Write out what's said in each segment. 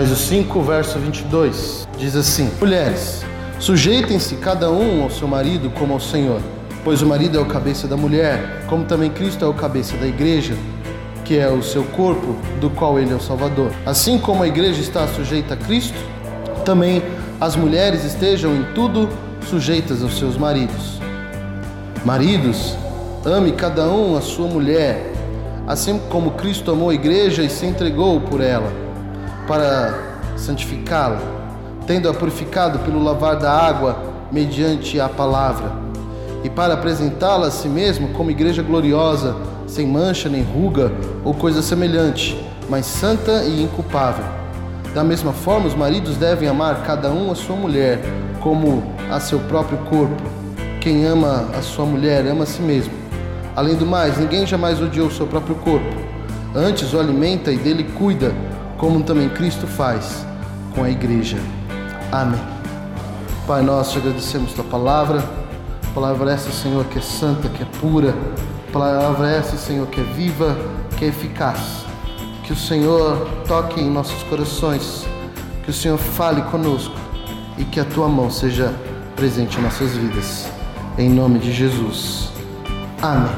Efésios 5, verso 22, diz assim: Mulheres, sujeitem-se cada um ao seu marido como ao Senhor, pois o marido é o cabeça da mulher, como também Cristo é o cabeça da igreja, que é o seu corpo, do qual ele é o Salvador. Assim como a igreja está sujeita a Cristo, também as mulheres estejam em tudo sujeitas aos seus maridos. Maridos, ame cada um a sua mulher, assim como Cristo amou a igreja e se entregou por ela, para santificá-la, tendo-a purificado pelo lavar da água mediante a palavra, e para apresentá-la a si mesmo como igreja gloriosa, sem mancha nem ruga ou coisa semelhante, mas santa e inculpável. Da mesma forma, os maridos devem amar cada um a sua mulher, como a seu próprio corpo. Quem ama a sua mulher ama a si mesmo. Além do mais, ninguém jamais odiou o seu próprio corpo. Antes o alimenta e dele cuida, como também Cristo faz com a igreja. Amém. Pai, te agradecemos tua palavra. Palavra essa, Senhor, que é santa, que é pura. Palavra essa, Senhor, que é viva, que é eficaz. Que o Senhor toque em nossos corações. Que o Senhor fale conosco e que a tua mão seja presente em nossas vidas. Em nome de Jesus. Amém.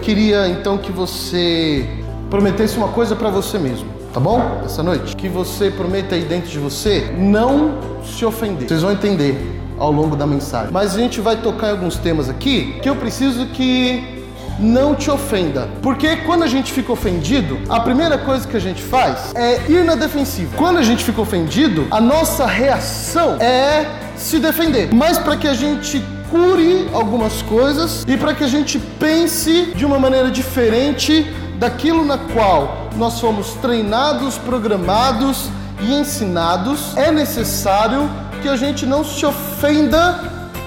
Queria então que você prometesse uma coisa para você mesmo, tá bom? Essa noite. Que você prometa aí dentro de você não se ofender. Vocês vão entender ao longo da mensagem. Mas a gente vai tocar em alguns temas aqui que eu preciso que não te ofenda. Porque quando a gente fica ofendido, a primeira coisa que a gente faz é ir na defensiva. Quando a gente fica ofendido, a nossa reação é se defender. Mas para que a gente cure algumas coisas e para que a gente pense de uma maneira diferente daquilo na qual nós fomos treinados, programados e ensinados, é necessário que a gente não se ofenda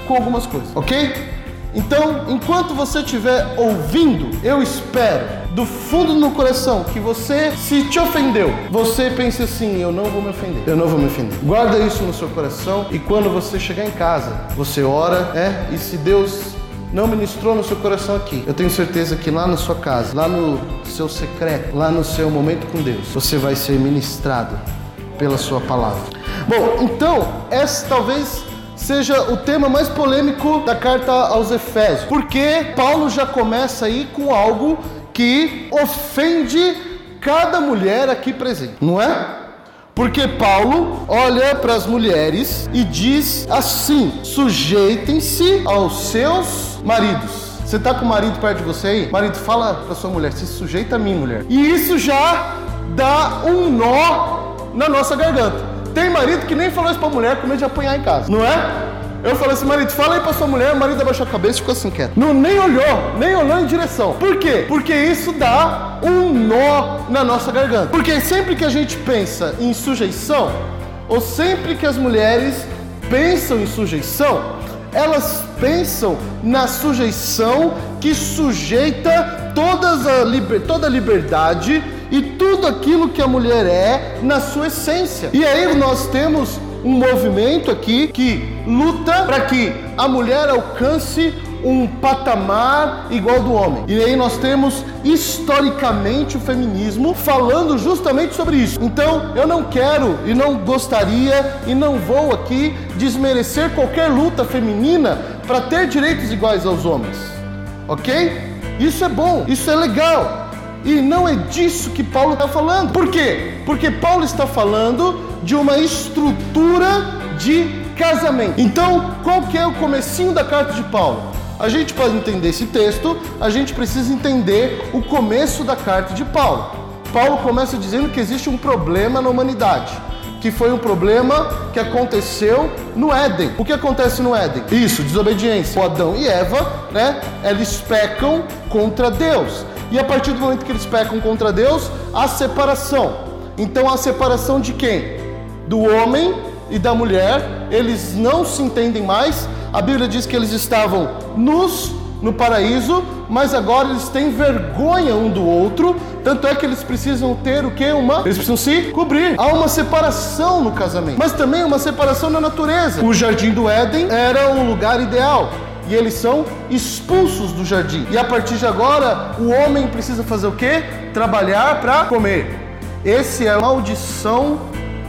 com algumas coisas, ok? Então, enquanto você estiver ouvindo, eu espero do fundo do coração que você, se te ofendeu, você pense assim: eu não vou me ofender, eu não vou me ofender. Guarda isso no seu coração e quando você chegar em casa, você ora, é, e se Deus não ministrou no seu coração aqui, eu tenho certeza que lá na sua casa, lá no seu secreto, lá no seu momento com Deus, você vai ser ministrado pela sua palavra. Bom, então, essa talvez seja o tema mais polêmico da carta aos Efésios, porque Paulo já começa aí com algo que ofende cada mulher aqui presente, não é? Porque Paulo olha para as mulheres e diz assim: sujeitem-se aos seus maridos. Você está com o marido perto de você aí? Marido, fala para sua mulher, se sujeita a mim, mulher. E isso já dá um nó na nossa garganta. Tem marido que nem falou isso pra mulher com medo de apanhar em casa, não é? Eu falei assim, marido, fala aí pra sua mulher, o marido abaixou a cabeça e ficou assim quieto. Não, nem olhou, nem olhou em direção. Por quê? Porque isso dá um nó na nossa garganta. Porque sempre que a gente pensa em sujeição, ou sempre que as mulheres pensam em sujeição, elas pensam na sujeição que sujeita todas a liber, toda a liberdade e tudo aquilo que a mulher é na sua essência. E aí nós temos um movimento aqui que luta para que a mulher alcance um patamar igual do homem. E aí nós temos historicamente o feminismo falando justamente sobre isso. Então, eu não quero e não gostaria e não vou aqui desmerecer qualquer luta feminina para ter direitos iguais aos homens. OK? Isso é bom, isso é legal. E não é disso que Paulo está falando. Por quê? Porque Paulo está falando de uma estrutura de casamento. Então, qual que é o comecinho da carta de Paulo? A gente pode entender esse texto, a gente precisa entender o começo da carta de Paulo. Paulo começa dizendo que existe um problema na humanidade, que foi um problema que aconteceu no Éden. O que acontece no Éden? Isso, desobediência. O Adão e Eva, né? Eles pecam contra Deus. E a partir do momento que eles pecam contra Deus, a separação. Então a separação de quem? Do homem e da mulher. Eles não se entendem mais. A Bíblia diz que eles estavam nus no paraíso, mas agora eles têm vergonha um do outro. Tanto é que eles precisam ter o que? Uma. Eles precisam se cobrir. Há uma separação no casamento, mas também uma separação na natureza. O jardim do Éden era um lugar ideal e eles são expulsos do jardim. E a partir de agora, o homem precisa fazer o quê? Trabalhar para comer. Esse é a maldição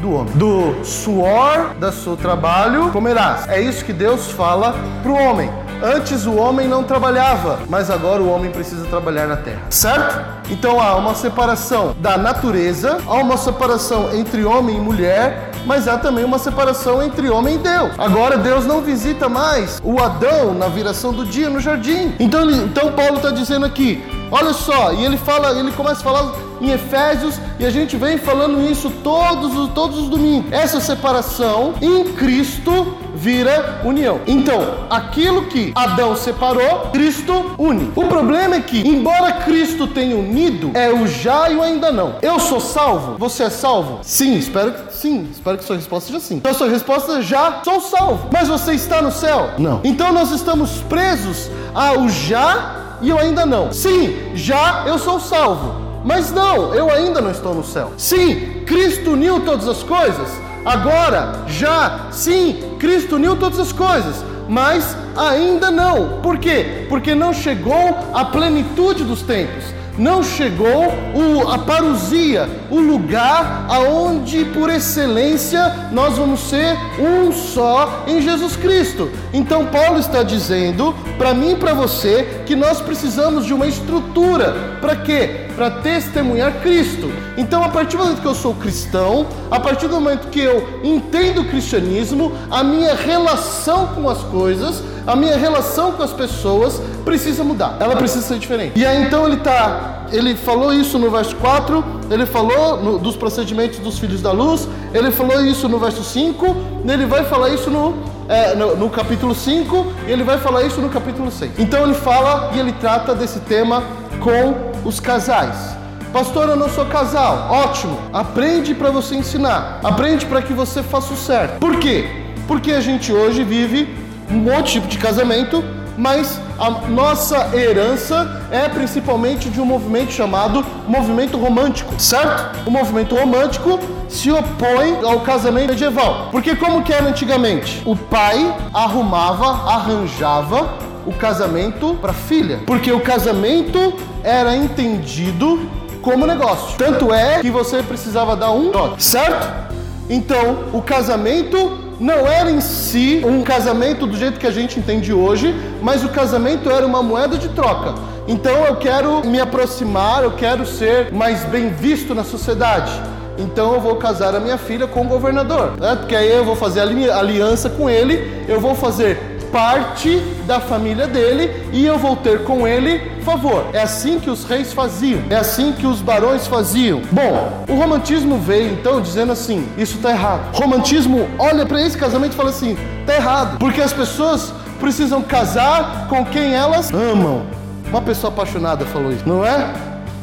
do homem. Do suor do seu trabalho comerás. É isso que Deus fala para o homem. Antes o homem não trabalhava, mas agora o homem precisa trabalhar na terra. Certo? Então há uma separação da natureza, há uma separação entre homem e mulher, mas há também uma separação entre homem e Deus. Agora Deus não visita mais o Adão na viração do dia no jardim. Então, então Paulo está dizendo aqui, olha só, e ele fala, ele começa a falar em Efésios e a gente vem falando isso todos, todos os domingos. Essa separação em Cristo vira união. Então, aquilo que Adão separou, Cristo une. O problema é que, embora Cristo tenha unido, é o já e o ainda não. Eu sou salvo? Você é salvo? Sim, espero que sim. Espero que sua resposta seja sim. Então, sua resposta é já sou salvo. Mas você está no céu? Não. Então, nós estamos presos ao já e eu ainda não. Sim, já eu sou salvo. Mas não, eu ainda não estou no céu. Sim, Cristo uniu todas as coisas. Agora, já, sim, Cristo uniu todas as coisas. Mas ainda não. Por quê? Porque não chegou a plenitude dos tempos não chegou o, a parousia, o lugar aonde por excelência nós vamos ser um só em Jesus Cristo. Então Paulo está dizendo para mim e para você que nós precisamos de uma estrutura. Para quê? Para testemunhar Cristo. Então, a partir do momento que eu sou cristão, a partir do momento que eu entendo o cristianismo, a minha relação com as coisas a minha relação com as pessoas precisa mudar. Ela precisa ser diferente. E aí então ele tá, ele falou isso no verso 4, ele falou no, dos procedimentos dos filhos da luz, ele falou isso no verso 5, ele vai falar isso no, é, no, no capítulo 5 e ele vai falar isso no capítulo 6. Então ele fala e ele trata desse tema com os casais. Pastor, eu não sou casal. Ótimo. Aprende para você ensinar. Aprende para que você faça o certo. Por quê? Porque a gente hoje vive um monte tipo de casamento, mas a nossa herança é principalmente de um movimento chamado movimento romântico, certo? O movimento romântico se opõe ao casamento medieval. Porque como que era antigamente? O pai arrumava, arranjava o casamento para a filha, porque o casamento era entendido como negócio. Tanto é que você precisava dar um certo? Então, o casamento não era em si um casamento do jeito que a gente entende hoje, mas o casamento era uma moeda de troca. Então eu quero me aproximar, eu quero ser mais bem visto na sociedade. Então eu vou casar a minha filha com o governador, né? porque aí eu vou fazer aliança com ele, eu vou fazer parte da família dele e eu vou ter com ele favor. É assim que os reis faziam, é assim que os barões faziam. Bom, o romantismo veio então dizendo assim: isso está errado. O romantismo olha para esse casamento e fala assim: está errado, porque as pessoas precisam casar com quem elas amam. Uma pessoa apaixonada falou isso, não é?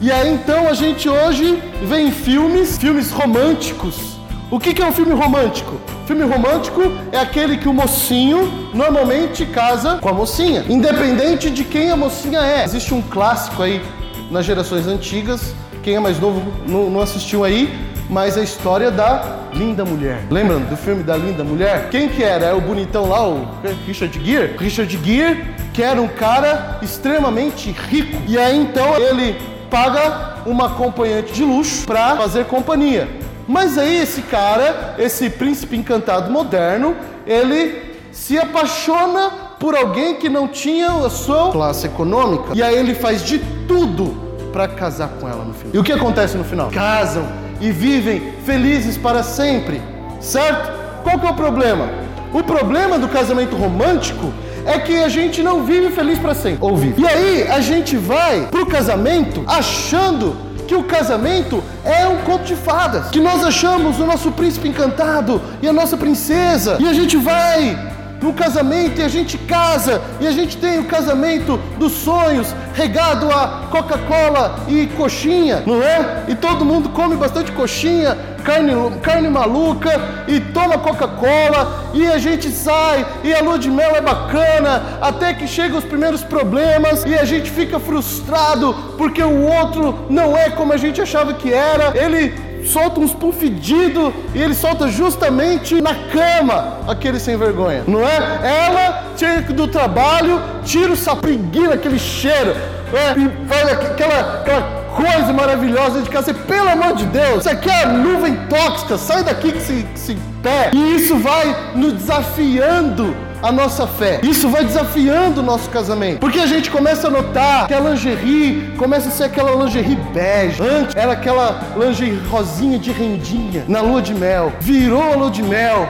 E aí então a gente hoje vê em filmes, filmes românticos. O que é um filme romântico? Filme romântico é aquele que o mocinho normalmente casa com a mocinha, independente de quem a mocinha é. Existe um clássico aí nas gerações antigas, quem é mais novo não, assistiu aí, mas a história da Linda Mulher. Lembram do filme da Linda Mulher? Quem que era? É o bonitão lá, o Richard Gere? Richard Gere, que era um cara extremamente rico. E aí então ele paga uma acompanhante de luxo para fazer companhia. Mas aí esse cara, esse príncipe encantado moderno, ele se apaixona por alguém que não tinha a sua classe econômica. E aí ele faz de tudo para casar com ela no final. E o que acontece no final? Casam e vivem felizes para sempre, certo? Qual que é o problema? O problema do casamento romântico é que a gente não vive feliz para sempre. Ou vive. E aí a gente vai pro casamento achando que o casamento é um conto de fadas, que nós achamos o nosso príncipe encantado e a nossa princesa, e a gente vai no casamento e a gente casa e a gente tem o casamento dos sonhos regado a Coca-Cola e coxinha, não é? E todo mundo come bastante coxinha, carne, carne maluca e toma Coca-Cola e a gente sai e a lua de mel é bacana até que chegam os primeiros problemas e a gente fica frustrado porque o outro não é como a gente achava que era. Ele solta uns pum fedido e ele solta justamente na cama aquele sem vergonha, não é? Ela chega do trabalho, tira o sapinguinho, aquele cheiro, é, e faz aquela, aquela coisa maravilhosa de casa. Pelo amor de Deus, isso aqui é nuvem tóxica, sai daqui que se, que se pé. E isso vai nos desafiando a nossa fé. Isso vai desafiando o nosso casamento. Porque a gente começa a notar que a lingerie começa a ser aquela lingerie bege. Antes era aquela lingerie rosinha de rendinha na lua de mel. Virou a lua de mel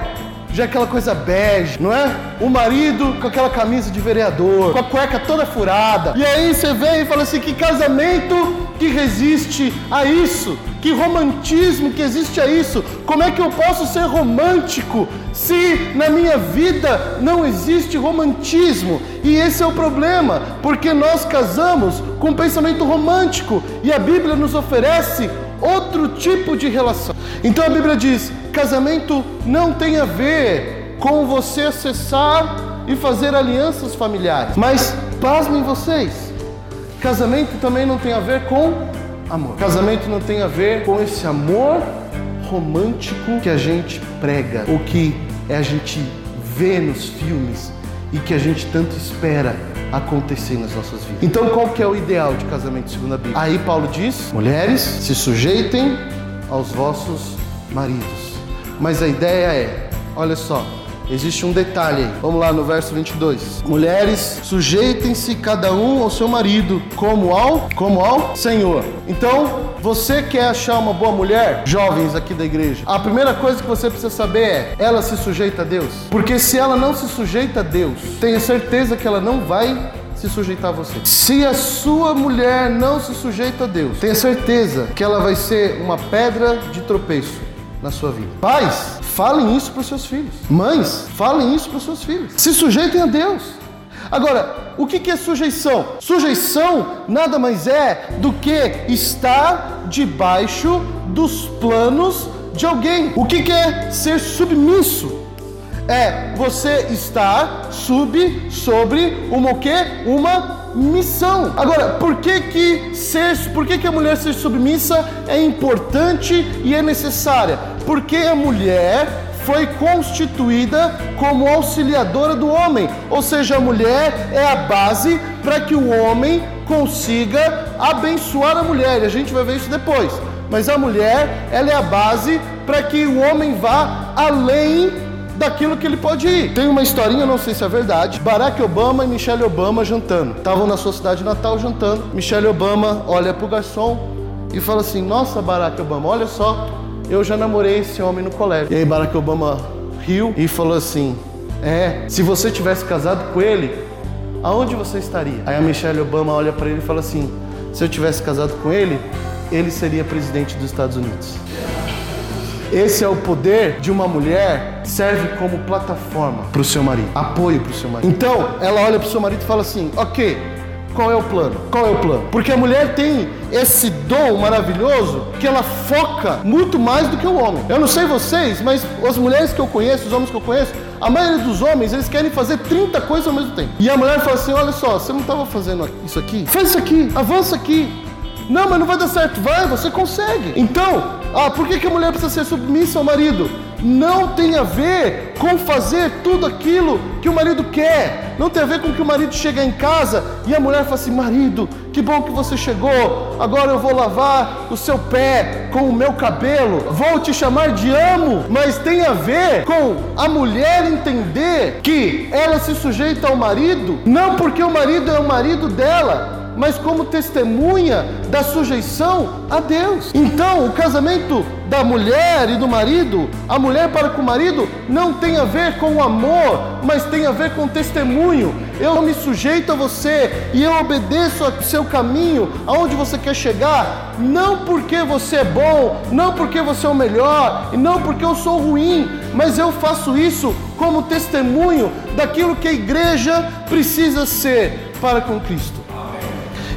já é aquela coisa bege, não é? O marido com aquela camisa de vereador, com a cueca toda furada. E aí você vem e fala assim: que casamento que resiste a isso? Que romantismo que existe a isso? Como é que eu posso ser romântico se na minha vida não existe romantismo? E esse é o problema, porque nós casamos com um pensamento romântico e a Bíblia nos oferece outro tipo de relação. Então a Bíblia diz: casamento não tem a ver com você acessar e fazer alianças familiares. Mas pasmem vocês, casamento também não tem a ver com amor. Casamento não tem a ver com esse amor romântico que a gente prega, ou que a gente vê nos filmes e que a gente tanto espera acontecer nas nossas vidas. Então, qual que é o ideal de casamento segundo a Bíblia? Aí Paulo diz: mulheres, se sujeitem aos vossos maridos. Mas a ideia é, olha só, Existe um detalhe aí. Vamos lá no verso 22. Mulheres, sujeitem-se cada um ao seu marido, como ao, como ao Senhor. Então, você quer achar uma boa mulher, jovens aqui da igreja? A primeira coisa que você precisa saber é: ela se sujeita a Deus? Porque se ela não se sujeita a Deus, tenha certeza que ela não vai se sujeitar a você. Se a sua mulher não se sujeita a Deus, tenha certeza que ela vai ser uma pedra de tropeço na sua vida. Pais, falem isso para os seus filhos. Mães, falem isso para os seus filhos. Se sujeitem a Deus. Agora, o que é sujeição? Sujeição nada mais é do que estar debaixo dos planos de alguém. O que é ser submisso? É você estar sub sobre uma o quê? Uma missão. Agora, por que que ser, por que que a mulher ser submissa é importante e é necessária? Porque a mulher foi constituída como auxiliadora do homem, ou seja, a mulher é a base para que o homem consiga abençoar a mulher. E a gente vai ver isso depois. Mas a mulher, ela é a base para que o homem vá além daquilo que ele pode ir. Tem uma historinha, não sei se é verdade. Barack Obama e Michelle Obama jantando. Estavam na sua cidade natal jantando. Michelle Obama olha pro garçom e fala assim: Nossa, Barack Obama, olha só, eu já namorei esse homem no colégio. E aí Barack Obama riu e falou assim: É, se você tivesse casado com ele, aonde você estaria? Aí a Michelle Obama olha para ele e fala assim: Se eu tivesse casado com ele, ele seria presidente dos Estados Unidos. Esse é o poder de uma mulher, serve como plataforma para o seu marido, apoio para o seu marido. Então, ela olha para o seu marido e fala assim: ok, qual é o plano? Qual é o plano? Porque a mulher tem esse dom maravilhoso que ela foca muito mais do que o homem. Eu não sei vocês, mas as mulheres que eu conheço, os homens que eu conheço, a maioria dos homens, eles querem fazer 30 coisas ao mesmo tempo. E a mulher fala assim: olha só, você não estava fazendo isso aqui? Faz isso aqui, avança aqui. Não, mas não vai dar certo. Vai, você consegue. Então, ah, por que, que a mulher precisa ser submissa ao marido? Não tem a ver com fazer tudo aquilo que o marido quer. Não tem a ver com que o marido chega em casa e a mulher fala assim: marido, que bom que você chegou. Agora eu vou lavar o seu pé com o meu cabelo. Vou te chamar de amo. Mas tem a ver com a mulher entender que ela se sujeita ao marido, não porque o marido é o marido dela, mas como testemunha da sujeição a Deus. Então, o casamento da mulher e do marido, a mulher para com o marido, não tem a ver com amor, mas tem a ver com testemunho. Eu me sujeito a você e eu obedeço ao seu caminho, aonde você quer chegar, não porque você é bom, não porque você é o melhor, e não porque eu sou ruim, mas eu faço isso como testemunho daquilo que a igreja precisa ser para com Cristo.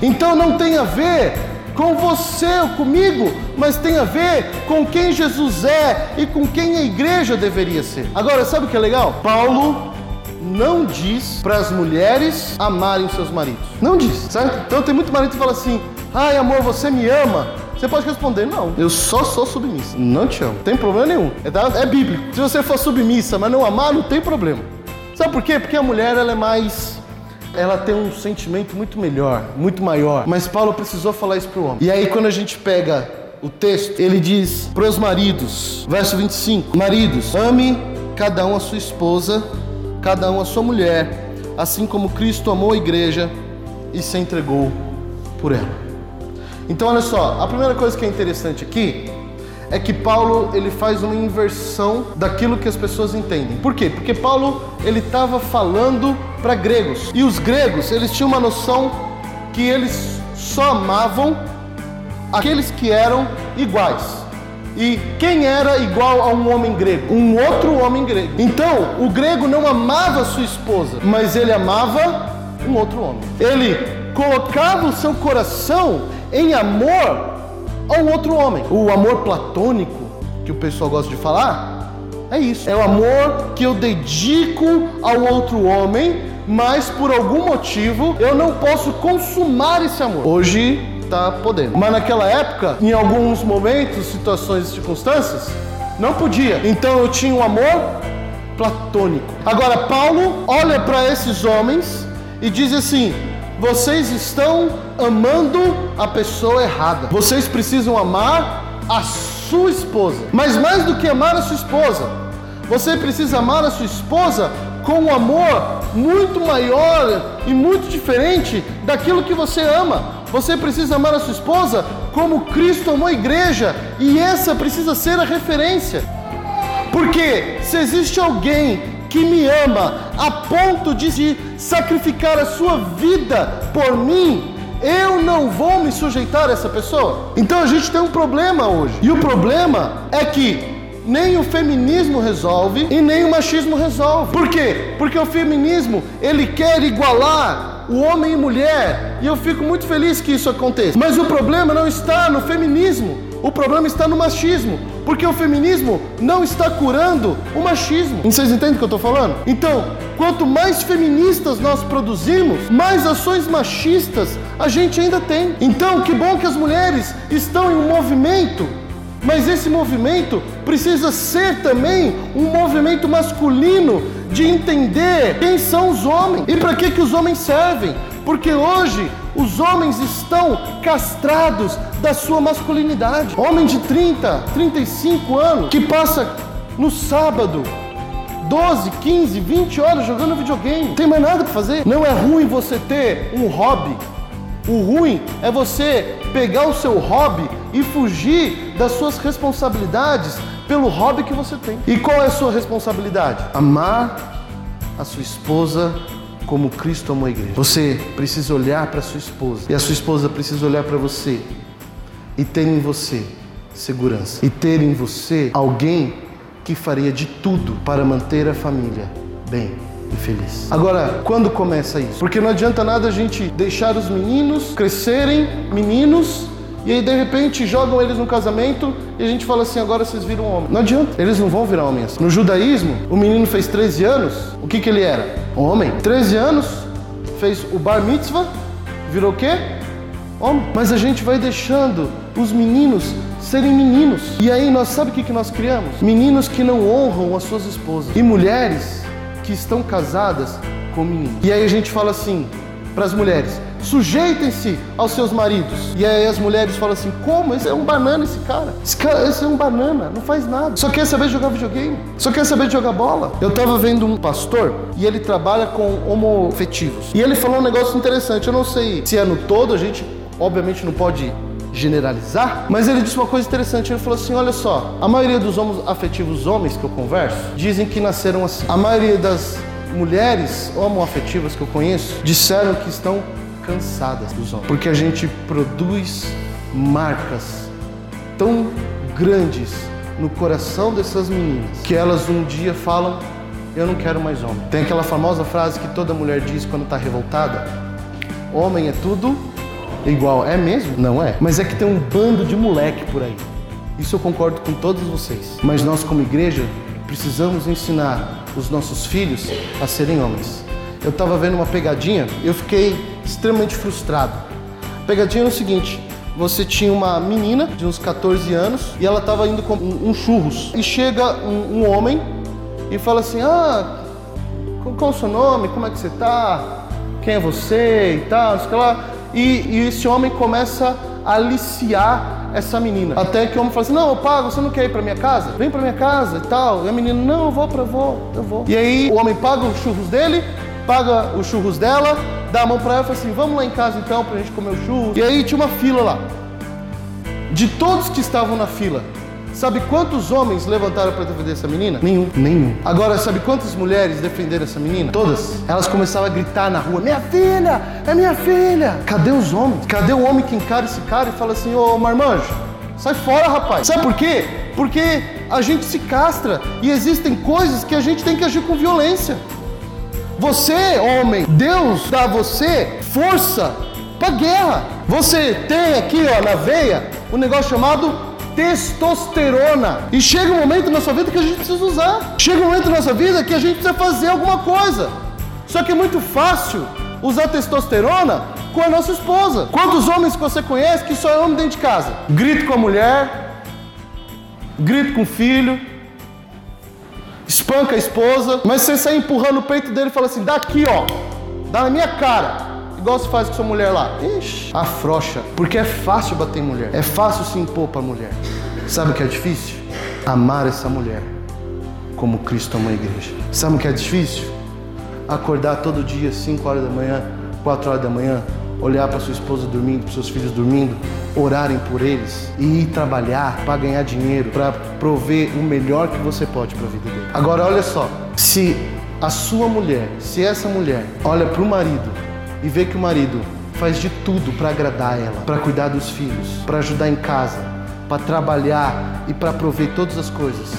Então não tem a ver com você ou comigo, mas tem a ver com quem Jesus é e com quem a igreja deveria ser. Agora, sabe o que é legal? Paulo não diz para as mulheres amarem seus maridos. Não diz, certo? Então tem muito marido que fala assim: ai amor, você me ama. Você pode responder: não, eu só sou submissa. Não te amo, tem problema nenhum. É, é bíblico. Se você for submissa, mas não amar, não tem problema. Sabe por quê? Porque a mulher ela é mais ela tem um sentimento muito melhor, muito maior. Mas Paulo precisou falar isso para o homem. E aí, quando a gente pega o texto, ele diz para os maridos, verso 25: Maridos, ame cada um a sua esposa, cada um a sua mulher, assim como Cristo amou a igreja e se entregou por ela. Então, olha só, a primeira coisa que é interessante aqui é que Paulo ele faz uma inversão daquilo que as pessoas entendem. Por quê? Porque Paulo ele estava falando para gregos e os gregos eles tinham uma noção que eles só amavam aqueles que eram iguais. E quem era igual a um homem grego? Um outro homem grego. Então, o grego não amava sua esposa, mas ele amava um outro homem. Ele colocava o seu coração em amor ao outro homem. O amor platônico, que o pessoal gosta de falar, é isso. É o amor que eu dedico ao outro homem, mas por algum motivo eu não posso consumar esse amor. Hoje está podendo. Mas naquela época, em alguns momentos, situações e circunstâncias, não podia. Então eu tinha um amor platônico. Agora Paulo olha para esses homens e diz assim: vocês estão amando a pessoa errada. Vocês precisam amar a sua esposa. Mas mais do que amar a sua esposa, você precisa amar a sua esposa com um amor muito maior e muito diferente daquilo que você ama. Você precisa amar a sua esposa como Cristo amou a igreja, e essa precisa ser a referência. Porque se existe alguém que me ama a ponto de sacrificar a sua vida por mim, eu não vou me sujeitar a essa pessoa. Então a gente tem um problema hoje. E o problema é que nem o feminismo resolve e nem o machismo resolve. Por quê? Porque o feminismo, ele quer igualar o homem e mulher, e eu fico muito feliz que isso aconteça. Mas o problema não está no feminismo. O problema está no machismo, porque o feminismo não está curando o machismo. Vocês entendem o que eu estou falando? Então, quanto mais feministas nós produzimos, mais ações machistas a gente ainda tem. Então, que bom que as mulheres estão em um movimento mas esse movimento precisa ser também um movimento masculino de entender quem são os homens e para que, que os homens servem. Porque hoje os homens estão castrados da sua masculinidade. Homem de 30, 35 anos que passa no sábado 12, 15, 20 horas jogando videogame. Não tem mais nada para fazer. Não é ruim você ter um hobby. O ruim é você pegar o seu hobby e fugir das suas responsabilidades pelo hobby que você tem. E qual é a sua responsabilidade? Amar a sua esposa como Cristo amou a igreja. Você precisa olhar para sua esposa e a sua esposa precisa olhar para você e ter em você segurança e ter em você alguém que faria de tudo para manter a família bem e feliz. Agora, quando começa isso? Porque não adianta nada a gente deixar os meninos crescerem, meninos, e aí de repente jogam eles no casamento e a gente fala assim: agora vocês viram homem. Não adianta, eles não vão virar homens. No judaísmo, o menino fez 13 anos, o que, que ele era? Homem. 13 anos, fez o bar mitzvah, virou o quê? Homem. Mas a gente vai deixando os meninos serem meninos. E aí nós sabe o que, que nós criamos? Meninos que não honram as suas esposas. E mulheres que estão casadas com meninos. E aí a gente fala assim para as mulheres: sujeitem-se aos seus maridos. E aí as mulheres falam assim: como? Esse é um banana, esse cara. Esse cara, esse é um banana, não faz nada. Só quer saber jogar videogame. Só quer saber jogar bola. Eu tava vendo um pastor e ele trabalha com homofetivos. E ele falou um negócio interessante. Eu não sei se é no todo, a gente obviamente não pode generalizar, mas ele disse uma coisa interessante. Ele falou assim: olha só, a maioria dos homos afetivos homens que eu converso dizem que nasceram assim. A maioria das mulheres homoafetivas que eu conheço disseram que estão cansadas dos homens, porque a gente produz marcas tão grandes no coração dessas meninas que elas um dia falam: Eu não quero mais homem. Tem aquela famosa frase que toda mulher diz quando está revoltada: Homem é tudo igual. É mesmo? Não é. Mas é que tem um bando de moleque por aí. Isso eu concordo com todos vocês. Mas nós, como igreja, precisamos ensinar os nossos filhos a serem homens. Eu estava vendo uma pegadinha, eu fiquei extremamente frustrado. A pegadinha é o seguinte: você tinha uma menina de uns 14 anos e ela estava indo com um, churros. E chega um, um, homem e fala assim: Ah, qual é o seu nome? Como é que você está? quem é você e tal, sei lá. E, e esse homem começa a aliciar essa menina. Até que o homem fala assim: Não, eu pago, você não quer ir para minha casa? Vem para minha casa e tal. E a menina: Não, eu vou para vou, eu vou. E aí o homem paga os churros dele, paga os churros dela, dá a mão para ela e fala assim: Vamos lá em casa então para a gente comer o churro. E aí tinha uma fila lá. De todos que estavam na fila, Sabe quantos homens levantaram para defender essa menina? Nenhum. Nenhum. Agora, sabe quantas mulheres defenderam essa menina? Todas. Elas começavam a gritar na rua: Minha filha! É minha filha! Cadê os homens? Cadê o homem que encara esse cara e fala assim: Ô marmanjo, sai fora, rapaz. Sabe por quê? Porque a gente se castra e existem coisas que a gente tem que agir com violência. Você, homem, Deus dá a você força para guerra. Você tem aqui, ó, na veia, um negócio chamado testosterona. E chega um momento na sua vida que a gente precisa usar. Chega um momento na nossa vida que a gente precisa fazer alguma coisa. Só que é muito fácil usar testosterona com a nossa esposa. Quantos homens que você conhece que só é homem dentro de casa? Grito com a mulher, grito com o filho, espanca a esposa, mas você sai empurrando o peito dele e fala assim: daqui ó, dá na minha cara igual se faz com sua mulher lá. Ixi, afrouxa. Porque é fácil bater em mulher. É fácil se impor para a mulher. Sabe o que é difícil? Amar essa mulher como Cristo amou a igreja. Sabe o que é difícil? Acordar todo dia, 5 horas da manhã, 4 horas da manhã, olhar para sua esposa dormindo, para seus filhos dormindo, orarem por eles e ir trabalhar para ganhar dinheiro, para prover o melhor que você pode para a vida dele. Agora olha só, se a sua mulher, se essa mulher olha para o marido e vê que o marido faz de tudo para agradar ela, para cuidar dos filhos, para ajudar em casa, para trabalhar e para prover todas as coisas.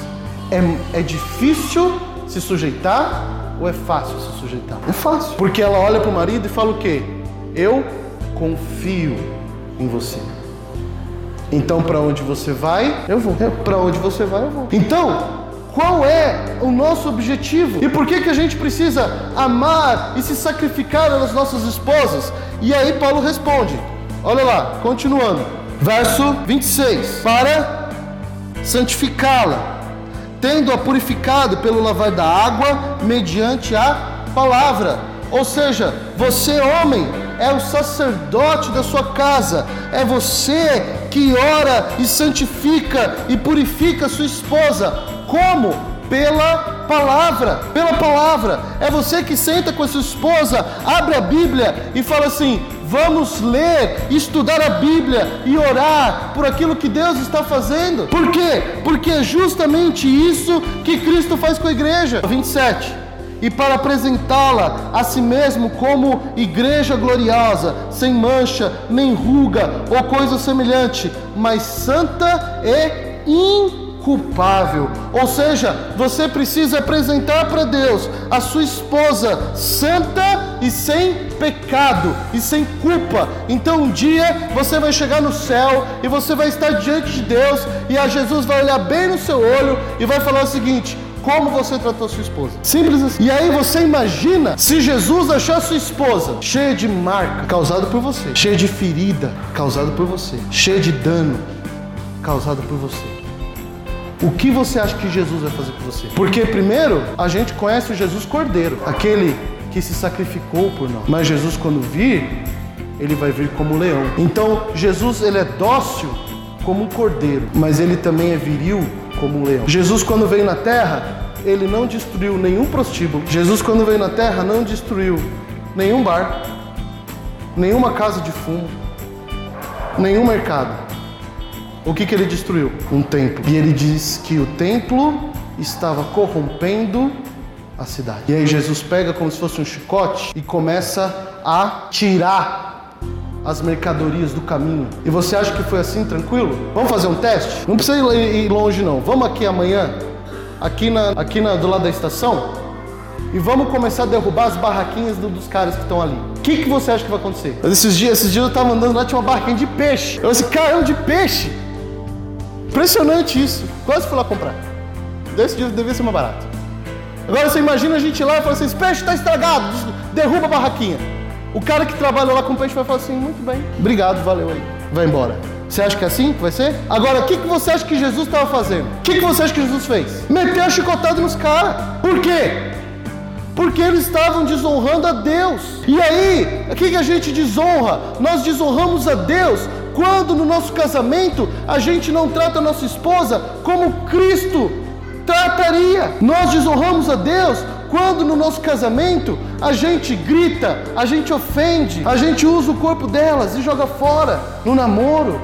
É, é difícil se sujeitar ou é fácil se sujeitar? É fácil. Porque ela olha para o marido e fala o quê? Eu confio em você. Então, para onde você vai, eu vou. Para onde você vai, eu vou. Então, qual é o nosso objetivo? E por que, que a gente precisa amar e se sacrificar nas nossas esposas? E aí Paulo responde: olha lá, continuando, verso 26: Para santificá-la, tendo-a purificado pelo lavar da água, mediante a palavra. Ou seja, você, homem, é o sacerdote da sua casa, é você que ora e santifica e purifica sua esposa como? Pela palavra, pela palavra. É você que senta com a sua esposa, abre a Bíblia e fala assim: vamos ler, estudar a Bíblia e orar por aquilo que Deus está fazendo. Por quê? Porque é justamente isso que Cristo faz com a igreja. 27 e para apresentá-la a si mesmo como igreja gloriosa, sem mancha, nem ruga ou coisa semelhante, mas santa e in culpável. Ou seja, você precisa apresentar para Deus a sua esposa santa e sem pecado e sem culpa. Então um dia você vai chegar no céu e você vai estar diante de Deus e a Jesus vai olhar bem no seu olho e vai falar o seguinte: como você tratou sua esposa. Simples assim. E aí você imagina se Jesus achar sua esposa cheia de marca causada por você, cheia de ferida causada por você, cheia de dano causado por você. O que você acha que Jesus vai fazer com você? Porque primeiro, a gente conhece o Jesus Cordeiro, aquele que se sacrificou por nós. Mas Jesus quando vir, ele vai vir como leão. Então, Jesus ele é dócil como um cordeiro, mas ele também é viril como um leão. Jesus quando veio na terra, ele não destruiu nenhum prostíbulo. Jesus quando veio na terra não destruiu nenhum bar, nenhuma casa de fumo, nenhum mercado. O que, que ele destruiu? Um templo. E ele diz que o templo estava corrompendo a cidade. E aí Jesus pega como se fosse um chicote e começa a tirar as mercadorias do caminho. E você acha que foi assim tranquilo? Vamos fazer um teste? Não precisa ir longe não. Vamos aqui amanhã, aqui na, aqui na, do lado da estação, e vamos começar a derrubar as barraquinhas do, dos caras que estão ali. O que, que você acha que vai acontecer? Esses dias, esses dias eu estava andando lá, tinha uma barraquinha de peixe. Eu disse, caramba, de peixe! Impressionante isso. Quase fui lá comprar. Desse dia devia ser mais barato. Agora você imagina a gente lá e fala assim: esse peixe está estragado, derruba a barraquinha. O cara que trabalha lá com peixe vai falar assim: muito bem, obrigado, valeu aí. Vai embora. Você acha que é assim que vai ser? Agora, o que, que você acha que Jesus estava fazendo? O que, que você acha que Jesus fez? Meteu a chicotada nos caras. Por quê? Porque eles estavam desonrando a Deus. E aí, o que, que a gente desonra? Nós desonramos a Deus quando no nosso casamento a gente não trata a nossa esposa como Cristo trataria. Nós desonramos a Deus quando no nosso casamento a gente grita, a gente ofende, a gente usa o corpo delas e joga fora. No namoro,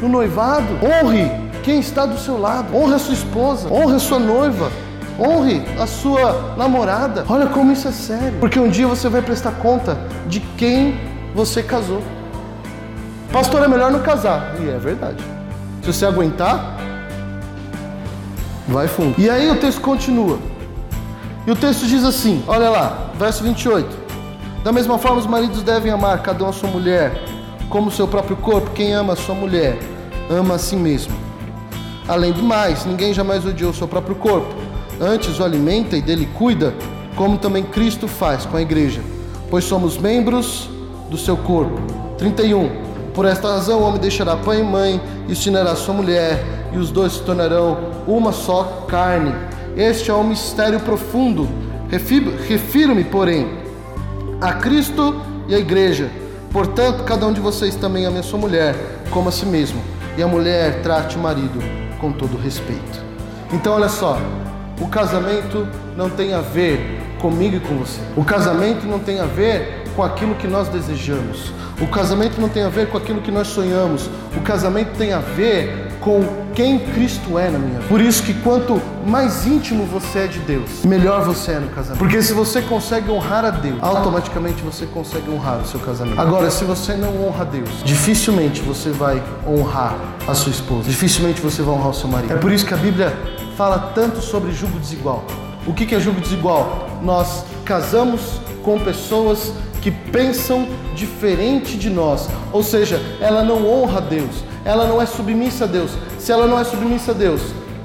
no noivado, honre quem está do seu lado, honre a sua esposa, honre a sua noiva. Honre a sua namorada. Olha como isso é sério. Porque um dia você vai prestar conta de quem você casou. Pastor, é melhor não casar. E é verdade. Se você aguentar, vai fundo. E aí o texto continua. E o texto diz assim: olha lá, verso 28. Da mesma forma, os maridos devem amar cada um a sua mulher, como o seu próprio corpo. Quem ama a sua mulher, ama a si mesmo. Além do mais, ninguém jamais odiou o seu próprio corpo Antes o alimenta e dele cuida, como também Cristo faz com a igreja, pois somos membros do seu corpo. 31. Por esta razão o homem deixará pai e mãe e se unirá sua mulher, e os dois se tornarão uma só carne. Este é um mistério profundo. Refiro-me, porém, a Cristo e a igreja. Portanto, cada um de vocês também ame a sua mulher como a si mesmo, e a mulher trate o marido com todo respeito. Então, olha só, o casamento não tem a ver comigo e com você. O casamento não tem a ver com aquilo que nós desejamos. O casamento não tem a ver com aquilo que nós sonhamos. O casamento tem a ver com quem Cristo é na minha vida. Por isso que quanto mais íntimo você é de Deus, melhor você é no casamento. Porque se você consegue honrar a Deus, automaticamente você consegue honrar o seu casamento. Agora, se você não honra a Deus, dificilmente você vai honrar a sua esposa. Dificilmente você vai honrar o seu marido. É por isso que a Bíblia fala tanto sobre jugo desigual. O que é jugo desigual? Nós casamos com pessoas que pensam diferente de nós, ou seja, ela não honra a Deus, ela não é submissa a Deus. Se ela não é submissa a Deus,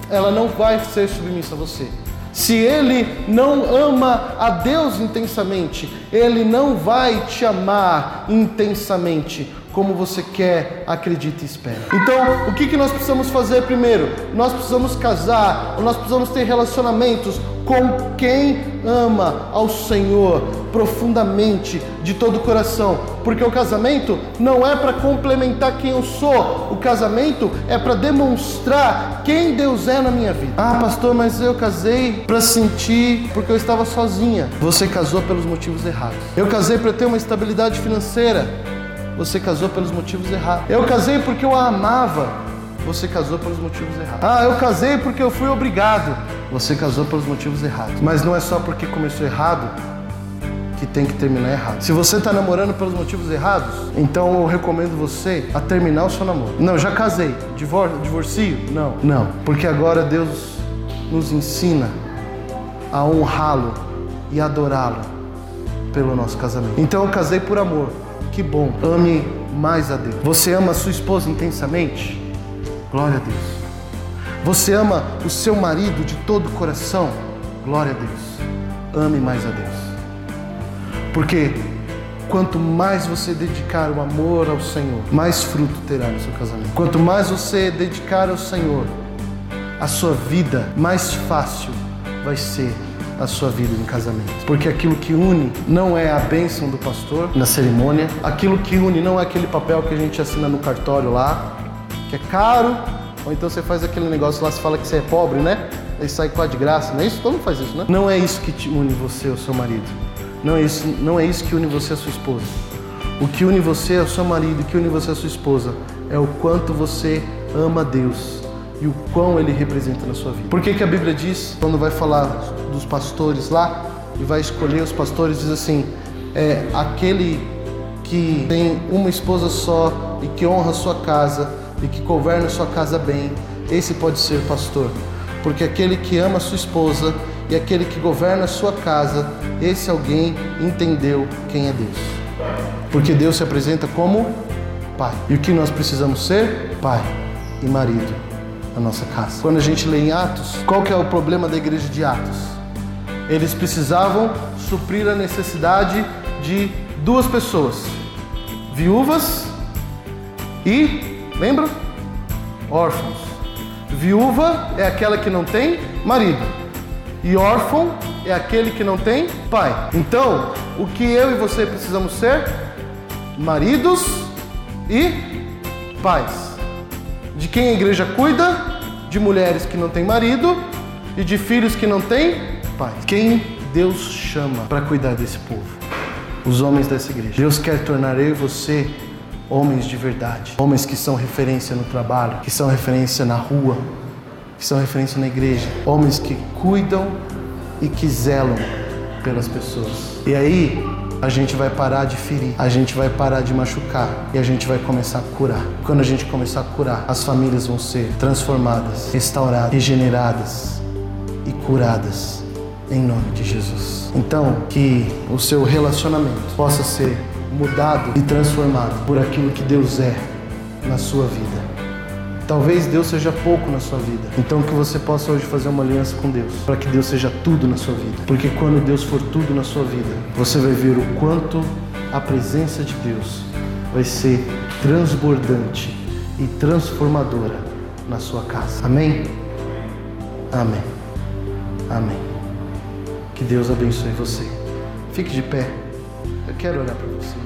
ela não vai ser submissa a você. Se ele não ama a Deus intensamente, ele não vai te amar intensamente como você quer, acredita e espera. Então, o que, que nós precisamos fazer primeiro? Nós precisamos casar, nós precisamos ter relacionamentos com quem ama ao Senhor profundamente, de todo o coração, porque o casamento não é para complementar quem eu sou, o casamento é para demonstrar quem Deus é na minha vida. Ah, pastor, mas eu casei para sentir porque eu estava sozinha. Você casou pelos motivos errados. Eu casei para ter uma estabilidade financeira. Você casou pelos motivos errados. Eu casei porque eu a amava você casou pelos motivos errados. Ah, eu casei porque eu fui obrigado. Você casou pelos motivos errados. Mas não é só porque começou errado que tem que terminar errado. Se você está namorando pelos motivos errados, então eu recomendo você a terminar o seu namoro. Não, já casei. Divor divorcio? Não. Não. Porque agora Deus nos ensina a honrá-lo e adorá-lo pelo nosso casamento. Então eu casei por amor. Que bom. Ame mais a Deus. Você ama a sua esposa intensamente? Glória a Deus. Você ama o seu marido de todo o coração? Glória a Deus. Ame mais a Deus. Porque quanto mais você dedicar o amor ao Senhor, mais fruto terá no seu casamento. Quanto mais você dedicar ao Senhor a sua vida, mais fácil vai ser a sua vida em casamento. Porque aquilo que une não é a bênção do pastor na cerimônia, aquilo que une não é aquele papel que a gente assina no cartório lá, que é caro, ou então você faz aquele negócio lá, você fala que você é pobre, né? Aí sai a de graça, não é isso? Todo mundo faz isso, né? Não é isso que te une você ao seu marido. Não é isso, não é isso que une você à sua esposa. O que une você ao seu marido, o que une você à sua esposa é o quanto você ama Deus e o quão ele representa na sua vida. Por que, que a Bíblia diz, quando vai falar dos pastores lá, e vai escolher os pastores, diz assim: é aquele que tem uma esposa só e que honra sua casa e que governa sua casa bem, esse pode ser pastor. Porque aquele que ama sua esposa e aquele que governa sua casa, esse alguém entendeu quem é Deus. Porque Deus se apresenta como Pai. E o que nós precisamos ser? Pai e marido na nossa casa. Quando a gente lê em Atos, qual que é o problema da igreja de Atos? Eles precisavam suprir a necessidade de duas pessoas: viúvas e Lembra? Órfãos. Viúva é aquela que não tem marido. E órfão é aquele que não tem pai. Então, o que eu e você precisamos ser? Maridos e pais. De quem a igreja cuida? De mulheres que não têm marido e de filhos que não têm pai. Quem Deus chama para cuidar desse povo? Os homens dessa igreja. Deus quer tornar eu e você homens de verdade, homens que são referência no trabalho, que são referência na rua, que são referência na igreja, homens que cuidam e que zelam pelas pessoas. E aí a gente vai parar de ferir, a gente vai parar de machucar e a gente vai começar a curar. Quando a gente começar a curar, as famílias vão ser transformadas, restauradas, regeneradas e curadas em nome de Jesus. Então, que o seu relacionamento possa ser mudado e transformado por aquilo que Deus é na sua vida. Talvez Deus seja pouco na sua vida. Então que você possa hoje fazer uma aliança com Deus, para que Deus seja tudo na sua vida. Porque quando Deus for tudo na sua vida, você vai ver o quanto a presença de Deus vai ser transbordante e transformadora na sua casa. Amém? Amém. Amém. Que Deus abençoe você. Fique de pé. Eu quero orar para você.